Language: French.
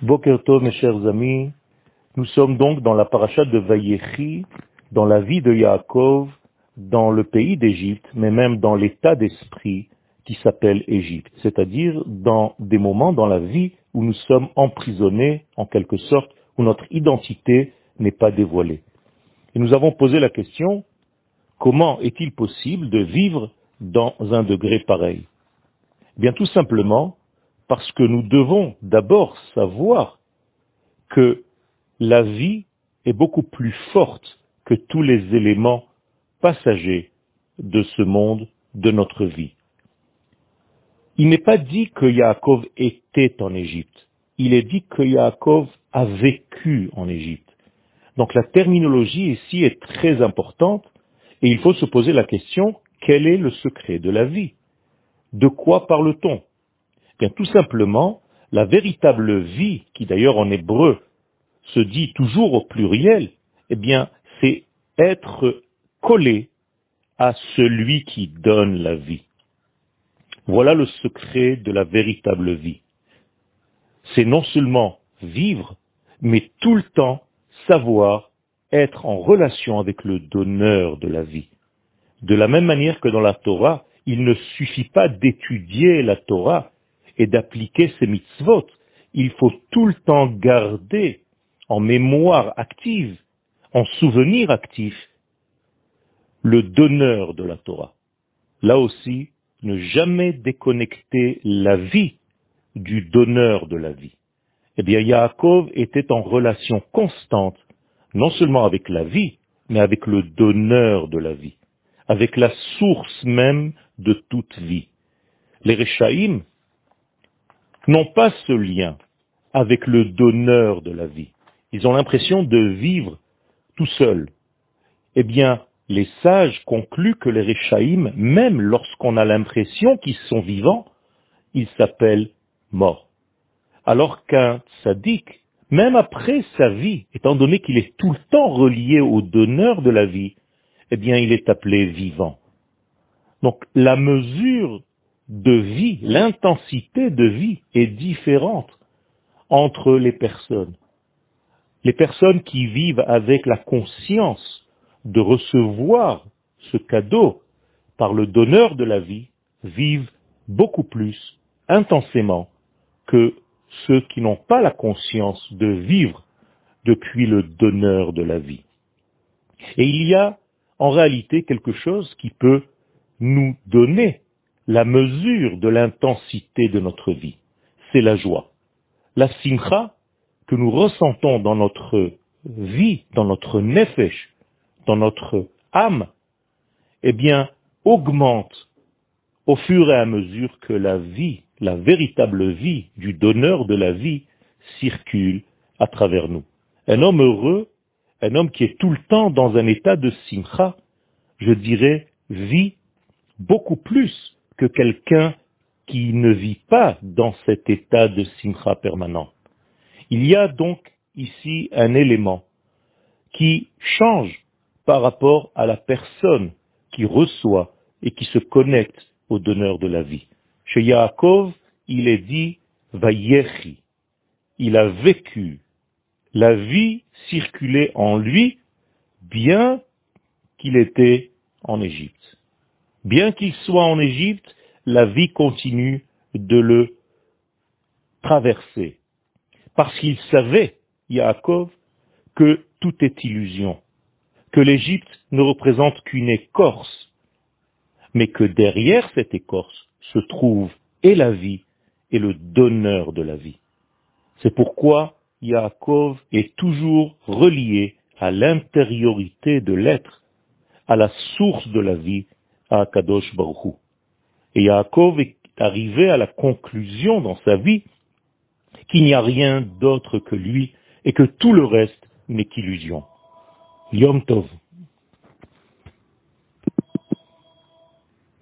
Boker Tov, mes chers amis, nous sommes donc dans la paracha de Vayechi, dans la vie de Yaakov, dans le pays d'Égypte, mais même dans l'état d'esprit qui s'appelle Égypte, c'est-à-dire dans des moments dans la vie où nous sommes emprisonnés, en quelque sorte, où notre identité n'est pas dévoilée. Et nous avons posé la question, comment est-il possible de vivre dans un degré pareil? Eh Bien tout simplement parce que nous devons d'abord savoir que la vie est beaucoup plus forte que tous les éléments passagers de ce monde, de notre vie. Il n'est pas dit que Yaakov était en Égypte. Il est dit que Yaakov a vécu en Égypte. Donc la terminologie ici est très importante et il faut se poser la question, quel est le secret de la vie? De quoi parle-t-on? Bien, tout simplement, la véritable vie, qui d'ailleurs en hébreu se dit toujours au pluriel, eh bien, c'est être collé à celui qui donne la vie. Voilà le secret de la véritable vie. C'est non seulement vivre, mais tout le temps savoir être en relation avec le donneur de la vie. De la même manière que dans la Torah, il ne suffit pas d'étudier la Torah, et d'appliquer ces mitzvot, il faut tout le temps garder en mémoire active, en souvenir actif, le donneur de la Torah. Là aussi, ne jamais déconnecter la vie du donneur de la vie. Eh bien, Yaakov était en relation constante, non seulement avec la vie, mais avec le donneur de la vie, avec la source même de toute vie. Les Rechaïm, n'ont pas ce lien avec le donneur de la vie. Ils ont l'impression de vivre tout seuls. Eh bien, les sages concluent que les Réchaïm, même lorsqu'on a l'impression qu'ils sont vivants, ils s'appellent morts. Alors qu'un sadique, même après sa vie, étant donné qu'il est tout le temps relié au donneur de la vie, eh bien, il est appelé vivant. Donc, la mesure de vie, l'intensité de vie est différente entre les personnes. Les personnes qui vivent avec la conscience de recevoir ce cadeau par le donneur de la vie vivent beaucoup plus intensément que ceux qui n'ont pas la conscience de vivre depuis le donneur de la vie. Et il y a en réalité quelque chose qui peut nous donner la mesure de l'intensité de notre vie. C'est la joie. La simcha que nous ressentons dans notre vie, dans notre nefesh, dans notre âme, eh bien, augmente au fur et à mesure que la vie, la véritable vie du donneur de la vie circule à travers nous. Un homme heureux, un homme qui est tout le temps dans un état de simcha, je dirais, vit beaucoup plus que quelqu'un qui ne vit pas dans cet état de simcha permanent. Il y a donc ici un élément qui change par rapport à la personne qui reçoit et qui se connecte au donneur de la vie. Chez Yaakov, il est dit Vayechi. Il a vécu. La vie circulait en lui, bien qu'il était en Égypte. Bien qu'il soit en Égypte, la vie continue de le traverser. Parce qu'il savait, Yaakov, que tout est illusion, que l'Égypte ne représente qu'une écorce, mais que derrière cette écorce se trouve et la vie et le donneur de la vie. C'est pourquoi Yaakov est toujours relié à l'intériorité de l'être, à la source de la vie, à Kadosh Baruch Et Yaakov est arrivé à la conclusion dans sa vie qu'il n'y a rien d'autre que lui et que tout le reste n'est qu'illusion. Yom Tov.